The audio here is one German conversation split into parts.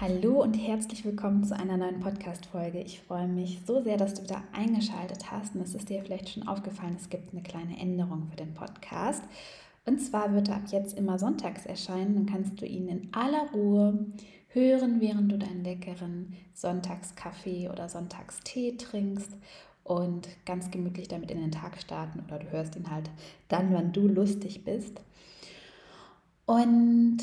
Hallo und herzlich willkommen zu einer neuen Podcast-Folge. Ich freue mich so sehr, dass du wieder eingeschaltet hast und es ist dir vielleicht schon aufgefallen, es gibt eine kleine Änderung für den Podcast. Und zwar wird er ab jetzt immer sonntags erscheinen. Dann kannst du ihn in aller Ruhe hören, während du deinen leckeren Sonntagskaffee oder Sonntagstee trinkst und ganz gemütlich damit in den Tag starten oder du hörst ihn halt dann, wann du lustig bist. Und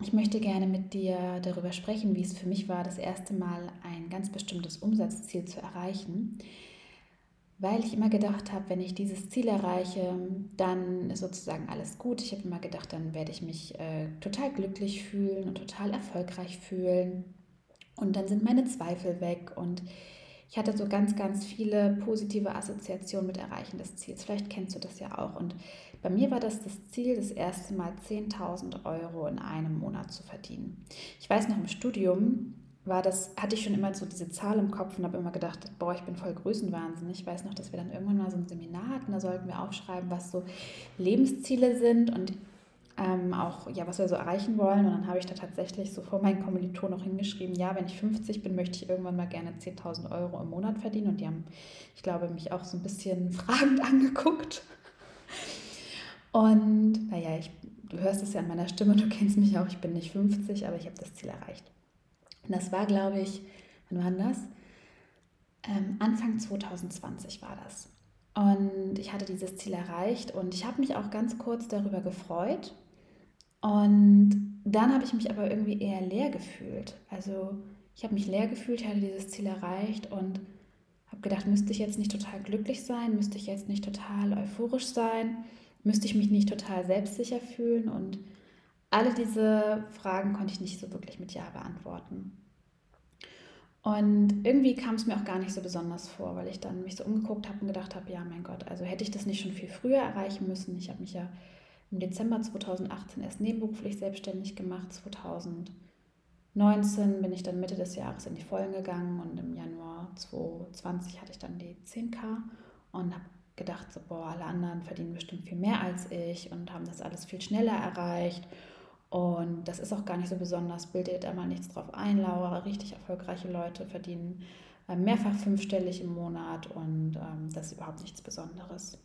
ich möchte gerne mit dir darüber sprechen, wie es für mich war, das erste Mal ein ganz bestimmtes Umsatzziel zu erreichen, weil ich immer gedacht habe, wenn ich dieses Ziel erreiche, dann ist sozusagen alles gut. Ich habe immer gedacht, dann werde ich mich äh, total glücklich fühlen und total erfolgreich fühlen und dann sind meine Zweifel weg und ich hatte so ganz, ganz viele positive Assoziationen mit Erreichen des Ziels. Vielleicht kennst du das ja auch. Und bei mir war das das Ziel, das erste Mal 10.000 Euro in einem Monat zu verdienen. Ich weiß noch im Studium war das, hatte ich schon immer so diese Zahl im Kopf und habe immer gedacht, boah, ich bin voll größenwahnsinnig. Ich weiß noch, dass wir dann irgendwann mal so ein Seminar hatten, da sollten wir aufschreiben, was so Lebensziele sind und ähm, auch, ja, was wir so erreichen wollen. Und dann habe ich da tatsächlich so vor meinen Kommilitonen noch hingeschrieben, ja, wenn ich 50 bin, möchte ich irgendwann mal gerne 10.000 Euro im Monat verdienen. Und die haben, ich glaube, mich auch so ein bisschen fragend angeguckt. Und naja, ich, du hörst es ja an meiner Stimme, du kennst mich auch, ich bin nicht 50, aber ich habe das Ziel erreicht. Und das war, glaube ich, wann war das? Ähm, Anfang 2020 war das. Und ich hatte dieses Ziel erreicht und ich habe mich auch ganz kurz darüber gefreut. Und dann habe ich mich aber irgendwie eher leer gefühlt. Also ich habe mich leer gefühlt, hatte dieses Ziel erreicht und habe gedacht, müsste ich jetzt nicht total glücklich sein, müsste ich jetzt nicht total euphorisch sein müsste ich mich nicht total selbstsicher fühlen? Und alle diese Fragen konnte ich nicht so wirklich mit Ja beantworten. Und irgendwie kam es mir auch gar nicht so besonders vor, weil ich dann mich so umgeguckt habe und gedacht habe, ja mein Gott, also hätte ich das nicht schon viel früher erreichen müssen. Ich habe mich ja im Dezember 2018 erst nebenberuflich selbstständig gemacht. 2019 bin ich dann Mitte des Jahres in die Vollen gegangen und im Januar 2020 hatte ich dann die 10k und habe gedacht, so, boah, alle anderen verdienen bestimmt viel mehr als ich und haben das alles viel schneller erreicht. Und das ist auch gar nicht so besonders, bildet da mal nichts drauf ein. Laura, richtig erfolgreiche Leute verdienen äh, mehrfach fünfstellig im Monat und ähm, das ist überhaupt nichts Besonderes.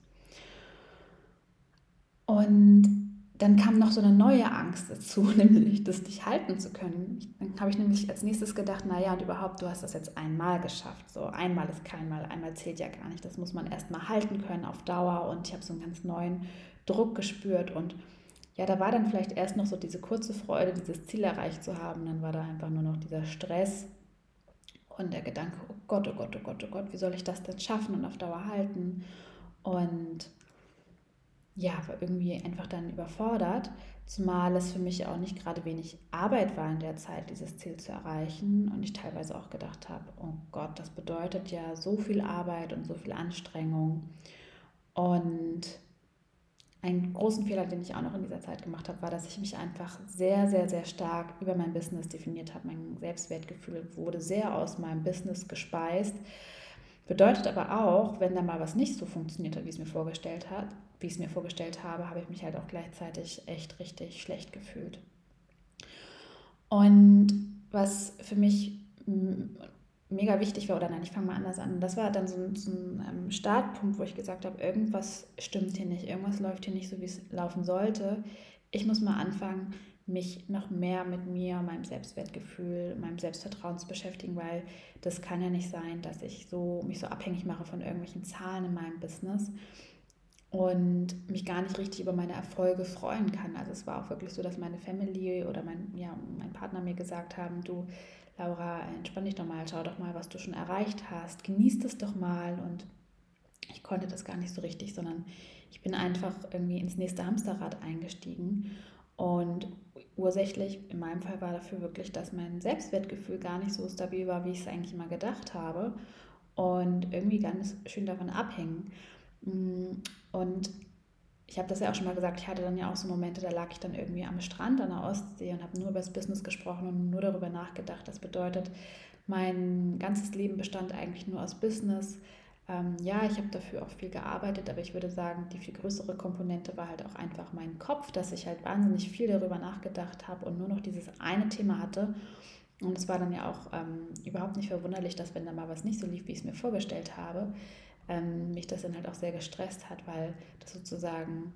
Und dann kam noch so eine neue Angst dazu, nämlich das nicht halten zu können. Dann habe ich nämlich als nächstes gedacht, naja, und überhaupt, du hast das jetzt einmal geschafft. So einmal ist kein Mal, einmal zählt ja gar nicht. Das muss man erst mal halten können auf Dauer. Und ich habe so einen ganz neuen Druck gespürt. Und ja, da war dann vielleicht erst noch so diese kurze Freude, dieses Ziel erreicht zu haben. Dann war da einfach nur noch dieser Stress und der Gedanke, oh Gott, oh Gott, oh Gott, oh Gott, wie soll ich das denn schaffen und auf Dauer halten? Und ja, war irgendwie einfach dann überfordert, zumal es für mich auch nicht gerade wenig Arbeit war in der Zeit, dieses Ziel zu erreichen und ich teilweise auch gedacht habe, oh Gott, das bedeutet ja so viel Arbeit und so viel Anstrengung. Und einen großen Fehler, den ich auch noch in dieser Zeit gemacht habe, war, dass ich mich einfach sehr, sehr, sehr stark über mein Business definiert habe. Mein Selbstwertgefühl wurde sehr aus meinem Business gespeist. Bedeutet aber auch, wenn da mal was nicht so funktioniert hat, wie es mir vorgestellt hat, wie ich es mir vorgestellt habe, habe ich mich halt auch gleichzeitig echt richtig schlecht gefühlt. Und was für mich mega wichtig war, oder nein, ich fange mal anders an, das war dann so ein, so ein ähm, Startpunkt, wo ich gesagt habe, irgendwas stimmt hier nicht, irgendwas läuft hier nicht so, wie es laufen sollte. Ich muss mal anfangen, mich noch mehr mit mir, meinem Selbstwertgefühl, meinem Selbstvertrauen zu beschäftigen, weil das kann ja nicht sein, dass ich so, mich so abhängig mache von irgendwelchen Zahlen in meinem Business und mich gar nicht richtig über meine Erfolge freuen kann. Also es war auch wirklich so, dass meine Family oder mein, ja, mein Partner mir gesagt haben, du Laura, entspann dich doch mal, schau doch mal, was du schon erreicht hast, genieß das doch mal und ich konnte das gar nicht so richtig, sondern ich bin einfach irgendwie ins nächste Hamsterrad eingestiegen und ursächlich in meinem Fall war dafür wirklich, dass mein Selbstwertgefühl gar nicht so stabil war, wie ich es eigentlich immer gedacht habe und irgendwie ganz schön davon abhängen. Mm, und ich habe das ja auch schon mal gesagt, ich hatte dann ja auch so Momente, da lag ich dann irgendwie am Strand an der Ostsee und habe nur über das Business gesprochen und nur darüber nachgedacht. Das bedeutet, mein ganzes Leben bestand eigentlich nur aus Business. Ähm, ja, ich habe dafür auch viel gearbeitet, aber ich würde sagen, die viel größere Komponente war halt auch einfach mein Kopf, dass ich halt wahnsinnig viel darüber nachgedacht habe und nur noch dieses eine Thema hatte. Und es war dann ja auch ähm, überhaupt nicht verwunderlich, dass wenn da mal was nicht so lief, wie ich es mir vorgestellt habe, ähm, mich das dann halt auch sehr gestresst hat, weil das sozusagen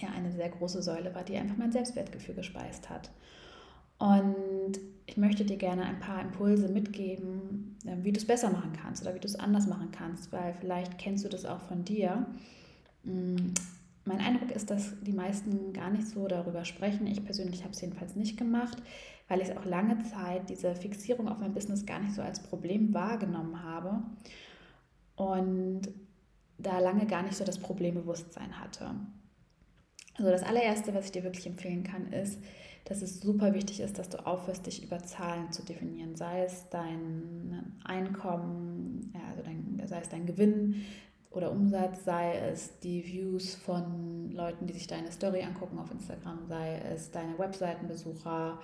ja eine sehr große Säule war, die einfach mein Selbstwertgefühl gespeist hat. Und ich möchte dir gerne ein paar Impulse mitgeben, ähm, wie du es besser machen kannst oder wie du es anders machen kannst, weil vielleicht kennst du das auch von dir. Mm, mein Eindruck ist, dass die meisten gar nicht so darüber sprechen. Ich persönlich habe es jedenfalls nicht gemacht, weil ich auch lange Zeit diese Fixierung auf mein Business gar nicht so als Problem wahrgenommen habe und da lange gar nicht so das Problembewusstsein hatte. Also das allererste, was ich dir wirklich empfehlen kann, ist, dass es super wichtig ist, dass du aufhörst, dich über Zahlen zu definieren, sei es dein Einkommen, also dein, sei es dein Gewinn oder Umsatz, sei es die Views von Leuten, die sich deine Story angucken auf Instagram, sei es deine Webseitenbesucher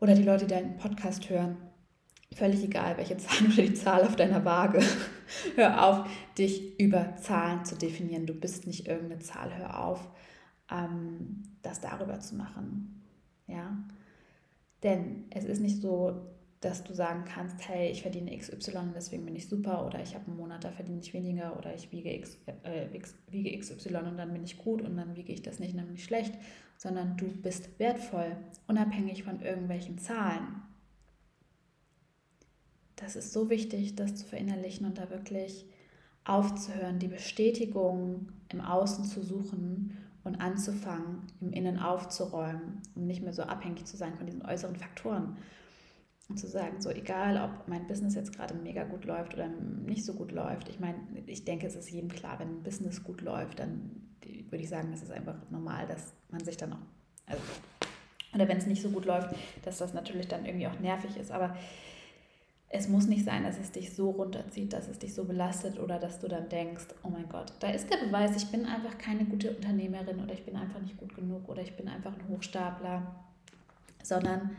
oder die Leute, die deinen Podcast hören. Völlig egal, welche Zahl oder die Zahl auf deiner Waage. hör auf, dich über Zahlen zu definieren. Du bist nicht irgendeine Zahl. Hör auf, ähm, das darüber zu machen. Ja? Denn es ist nicht so, dass du sagen kannst, hey, ich verdiene XY, deswegen bin ich super oder ich habe einen Monat, da verdiene ich weniger oder ich wiege, X, äh, X, wiege XY und dann bin ich gut und dann wiege ich das nicht und dann bin ich schlecht, sondern du bist wertvoll, unabhängig von irgendwelchen Zahlen. Das ist so wichtig, das zu verinnerlichen und da wirklich aufzuhören, die Bestätigung im Außen zu suchen und anzufangen, im Innen aufzuräumen, um nicht mehr so abhängig zu sein von diesen äußeren Faktoren. Und zu sagen, so egal, ob mein Business jetzt gerade mega gut läuft oder nicht so gut läuft. Ich meine, ich denke, es ist jedem klar, wenn ein Business gut läuft, dann würde ich sagen, das ist einfach normal, dass man sich dann auch, also, oder wenn es nicht so gut läuft, dass das natürlich dann irgendwie auch nervig ist. Aber es muss nicht sein, dass es dich so runterzieht, dass es dich so belastet oder dass du dann denkst, oh mein Gott, da ist der Beweis, ich bin einfach keine gute Unternehmerin oder ich bin einfach nicht gut genug oder ich bin einfach ein Hochstapler, sondern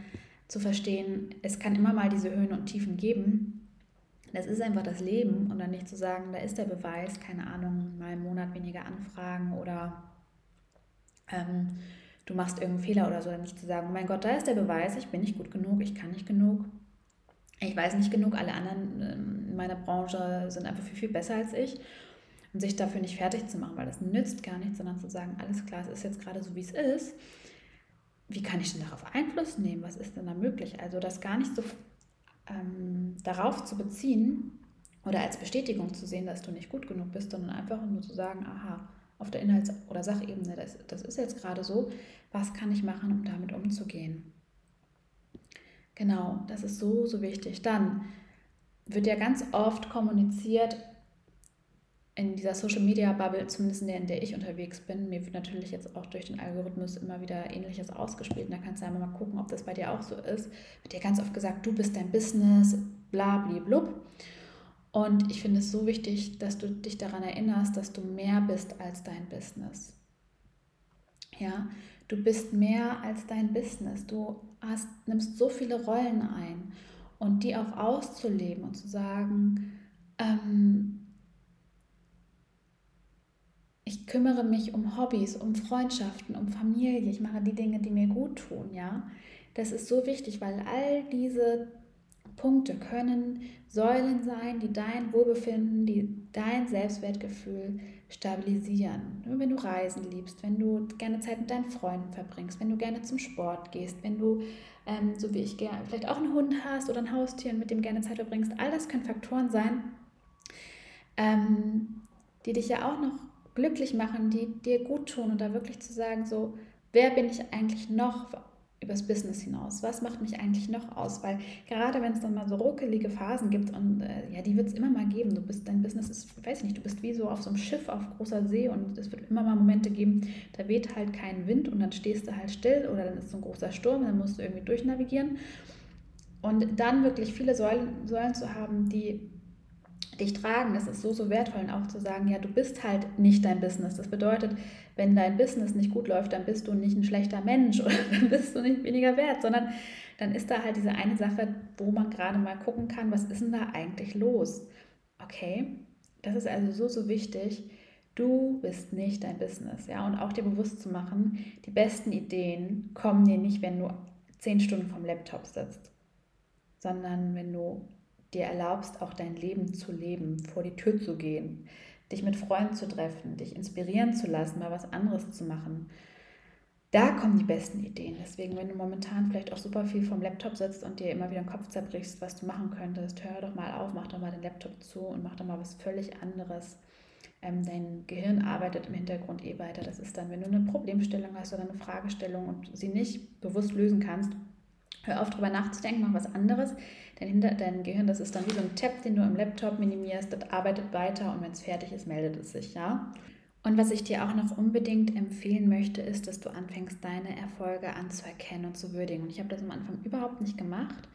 zu verstehen, es kann immer mal diese Höhen und Tiefen geben. Das ist einfach das Leben und dann nicht zu sagen, da ist der Beweis, keine Ahnung, mal im Monat weniger Anfragen oder ähm, du machst irgendeinen Fehler oder so, dann nicht zu sagen, oh mein Gott, da ist der Beweis, ich bin nicht gut genug, ich kann nicht genug ich weiß nicht genug, alle anderen ähm, in meiner Branche sind einfach viel, viel besser als ich. Und sich dafür nicht fertig zu machen, weil das nützt gar nichts, sondern zu sagen, alles klar, es ist jetzt gerade so, wie es ist. Wie kann ich denn darauf Einfluss nehmen? Was ist denn da möglich? Also das gar nicht so ähm, darauf zu beziehen oder als Bestätigung zu sehen, dass du nicht gut genug bist, sondern einfach nur zu sagen, aha, auf der Inhalts- oder Sachebene, das, das ist jetzt gerade so, was kann ich machen, um damit umzugehen? Genau, das ist so, so wichtig. Dann wird ja ganz oft kommuniziert in dieser Social Media Bubble, zumindest in der, in der ich unterwegs bin. Mir wird natürlich jetzt auch durch den Algorithmus immer wieder Ähnliches ausgespielt. Und da kannst du einmal mal gucken, ob das bei dir auch so ist. Wird dir ganz oft gesagt, du bist dein Business, bla, bla, blub. Und ich finde es so wichtig, dass du dich daran erinnerst, dass du mehr bist als dein Business. Ja, Du bist mehr als dein Business. Du hast, nimmst so viele Rollen ein. Und die auch auszuleben und zu sagen, ähm, ich kümmere mich um Hobbys, um Freundschaften, um Familie, ich mache die Dinge, die mir gut tun, ja. Das ist so wichtig, weil all diese Punkte können Säulen sein, die dein Wohlbefinden, die dein Selbstwertgefühl stabilisieren. Wenn du Reisen liebst, wenn du gerne Zeit mit deinen Freunden verbringst, wenn du gerne zum Sport gehst, wenn du, ähm, so wie ich, vielleicht auch einen Hund hast oder ein Haustier und mit dem gerne Zeit verbringst, all das können Faktoren sein, ähm, die dich ja auch noch glücklich machen, die dir gut tun und da wirklich zu sagen, so, wer bin ich eigentlich noch? Übers Business hinaus? Was macht mich eigentlich noch aus? Weil gerade wenn es dann mal so ruckelige Phasen gibt und äh, ja, die wird es immer mal geben. Du bist, dein Business ist, weiß ich nicht, du bist wie so auf so einem Schiff auf großer See und es wird immer mal Momente geben, da weht halt kein Wind und dann stehst du halt still oder dann ist so ein großer Sturm, dann musst du irgendwie durchnavigieren. Und dann wirklich viele Säulen, Säulen zu haben, die dich tragen. Das ist so, so wertvoll. Und auch zu sagen, ja, du bist halt nicht dein Business. Das bedeutet, wenn dein Business nicht gut läuft, dann bist du nicht ein schlechter Mensch oder dann bist du nicht weniger wert, sondern dann ist da halt diese eine Sache, wo man gerade mal gucken kann, was ist denn da eigentlich los? Okay, das ist also so, so wichtig. Du bist nicht dein Business, ja, und auch dir bewusst zu machen, die besten Ideen kommen dir nicht, wenn du zehn Stunden vom Laptop sitzt, sondern wenn du dir erlaubst, auch dein Leben zu leben, vor die Tür zu gehen, dich mit Freunden zu treffen, dich inspirieren zu lassen, mal was anderes zu machen. Da kommen die besten Ideen. Deswegen, wenn du momentan vielleicht auch super viel vom Laptop sitzt und dir immer wieder den Kopf zerbrichst, was du machen könntest, hör doch mal auf, mach doch mal den Laptop zu und mach doch mal was völlig anderes. Ähm, dein Gehirn arbeitet im Hintergrund eh weiter. Das ist dann, wenn du eine Problemstellung hast oder eine Fragestellung und sie nicht bewusst lösen kannst, hör auf, darüber nachzudenken, mach was anderes. Dein, dein Gehirn, das ist dann wie so ein Tab, den du im Laptop minimierst, das arbeitet weiter und wenn es fertig ist, meldet es sich, ja. Und was ich dir auch noch unbedingt empfehlen möchte, ist, dass du anfängst, deine Erfolge anzuerkennen und zu würdigen. Und ich habe das am Anfang überhaupt nicht gemacht,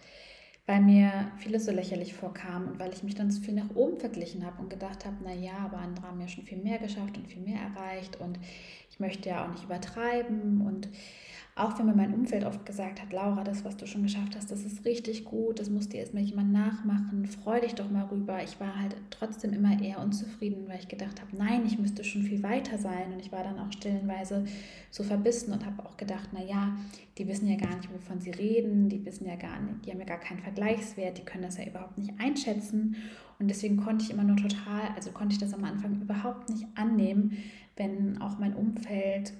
weil mir vieles so lächerlich vorkam und weil ich mich dann zu viel nach oben verglichen habe und gedacht habe, naja, aber andere haben ja schon viel mehr geschafft und viel mehr erreicht und ich möchte ja auch nicht übertreiben und auch wenn mir mein Umfeld oft gesagt hat, Laura, das, was du schon geschafft hast, das ist richtig gut, das muss dir erstmal jemand nachmachen, freu dich doch mal rüber. Ich war halt trotzdem immer eher unzufrieden, weil ich gedacht habe, nein, ich müsste schon viel weiter sein. Und ich war dann auch stillenweise so verbissen und habe auch gedacht, naja, die wissen ja gar nicht, wovon sie reden, die wissen ja gar nicht, die haben ja gar keinen Vergleichswert, die können das ja überhaupt nicht einschätzen. Und deswegen konnte ich immer nur total, also konnte ich das am Anfang überhaupt nicht annehmen, wenn auch mein Umfeld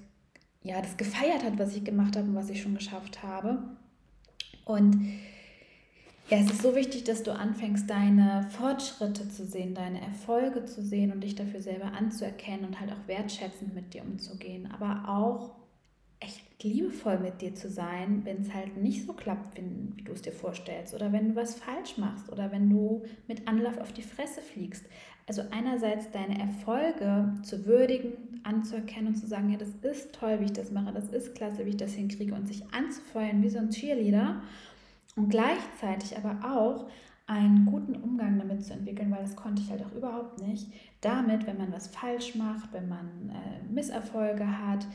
ja, das gefeiert hat, was ich gemacht habe und was ich schon geschafft habe. Und ja, es ist so wichtig, dass du anfängst, deine Fortschritte zu sehen, deine Erfolge zu sehen und dich dafür selber anzuerkennen und halt auch wertschätzend mit dir umzugehen, aber auch echt liebevoll mit dir zu sein, wenn es halt nicht so klappt, wie, du es dir vorstellst oder wenn du was falsch machst oder wenn du mit Anlauf auf die Fresse fliegst. Also einerseits deine Erfolge zu würdigen, anzuerkennen und zu sagen, ja, das ist toll, wie ich das mache, das ist klasse, wie ich das hinkriege und sich anzufeuern wie so ein Cheerleader und gleichzeitig aber auch einen guten Umgang damit zu entwickeln, weil das konnte ich halt auch überhaupt nicht. Damit, wenn man was falsch macht, wenn man äh, Misserfolge hat,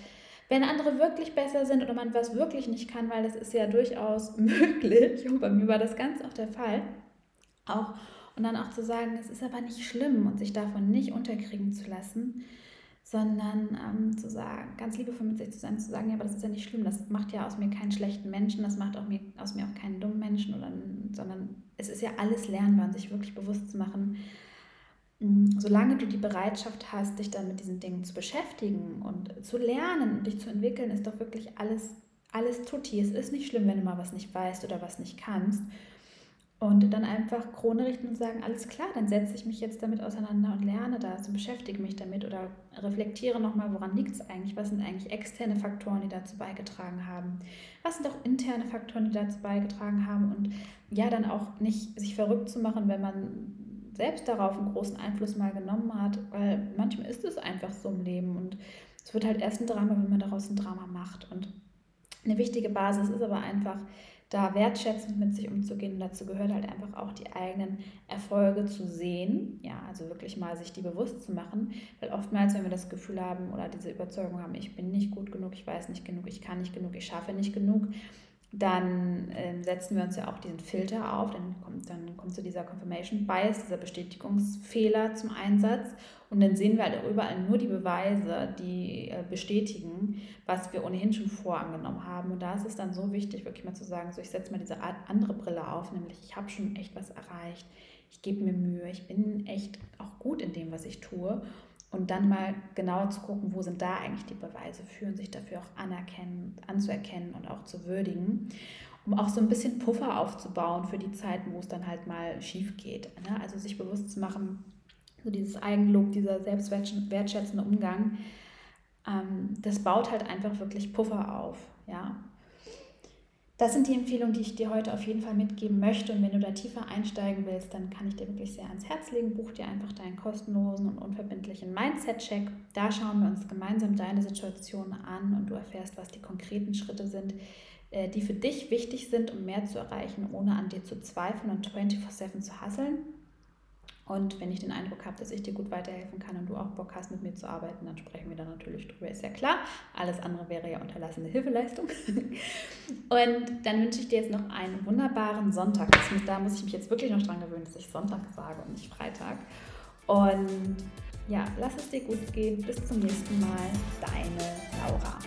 wenn andere wirklich besser sind oder man was wirklich nicht kann, weil das ist ja durchaus möglich und bei mir war das ganz oft der Fall, auch und dann auch zu sagen, es ist aber nicht schlimm und sich davon nicht unterkriegen zu lassen, sondern ähm, zu sagen, ganz liebevoll mit sich zu sein, zu sagen, ja, aber das ist ja nicht schlimm, das macht ja aus mir keinen schlechten Menschen, das macht auch mir, aus mir auch keinen dummen Menschen, oder, sondern es ist ja alles lernbar und sich wirklich bewusst zu machen, mm, solange du die Bereitschaft hast, dich dann mit diesen Dingen zu beschäftigen und zu lernen und dich zu entwickeln, ist doch wirklich alles, alles tutti. Es ist nicht schlimm, wenn du mal was nicht weißt oder was nicht kannst. Und dann einfach Krone richten und sagen, alles klar, dann setze ich mich jetzt damit auseinander und lerne das und beschäftige mich damit oder reflektiere nochmal, woran liegt es eigentlich, was sind eigentlich externe Faktoren, die dazu beigetragen haben, was sind auch interne Faktoren, die dazu beigetragen haben? Und ja, dann auch nicht sich verrückt zu machen, wenn man selbst darauf einen großen Einfluss mal genommen hat, weil manchmal ist es einfach so im Leben und es wird halt erst ein Drama, wenn man daraus ein Drama macht. Und eine wichtige Basis ist aber einfach, da wertschätzend mit sich umzugehen. Und dazu gehört halt einfach auch die eigenen Erfolge zu sehen. Ja, also wirklich mal sich die bewusst zu machen. Weil oftmals, wenn wir das Gefühl haben oder diese Überzeugung haben, ich bin nicht gut genug, ich weiß nicht genug, ich kann nicht genug, ich schaffe nicht genug, dann äh, setzen wir uns ja auch diesen Filter auf, dann kommt, dann kommt so dieser Confirmation Bias, dieser Bestätigungsfehler zum Einsatz. Und dann sehen wir halt überall nur die Beweise, die äh, bestätigen, was wir ohnehin schon vorangenommen haben. Und da ist es dann so wichtig, wirklich mal zu sagen, so ich setze mal diese andere Brille auf, nämlich ich habe schon echt was erreicht, ich gebe mir Mühe, ich bin echt auch gut in dem, was ich tue und dann mal genauer zu gucken, wo sind da eigentlich die Beweise für und sich dafür auch anerkennen, anzuerkennen und auch zu würdigen, um auch so ein bisschen Puffer aufzubauen für die Zeiten, wo es dann halt mal schief geht. Ne? Also sich bewusst zu machen, so dieses Eigenlob, dieser selbstwertschätzende Umgang, ähm, das baut halt einfach wirklich Puffer auf. Ja? Das sind die Empfehlungen, die ich dir heute auf jeden Fall mitgeben möchte. Und wenn du da tiefer einsteigen willst, dann kann ich dir wirklich sehr ans Herz legen. Buch dir einfach deinen kostenlosen und unverbindlichen Mindset-Check. Da schauen wir uns gemeinsam deine Situation an und du erfährst, was die konkreten Schritte sind, äh, die für dich wichtig sind, um mehr zu erreichen, ohne an dir zu zweifeln und 24-7 zu hasseln. Und wenn ich den Eindruck habe, dass ich dir gut weiterhelfen kann und du auch Bock hast, mit mir zu arbeiten, dann sprechen wir da natürlich drüber, ist ja klar. Alles andere wäre ja unterlassene Hilfeleistung. Und dann wünsche ich dir jetzt noch einen wunderbaren Sonntag. Da muss ich mich jetzt wirklich noch dran gewöhnen, dass ich Sonntag sage und nicht Freitag. Und ja, lass es dir gut gehen. Bis zum nächsten Mal. Deine Laura.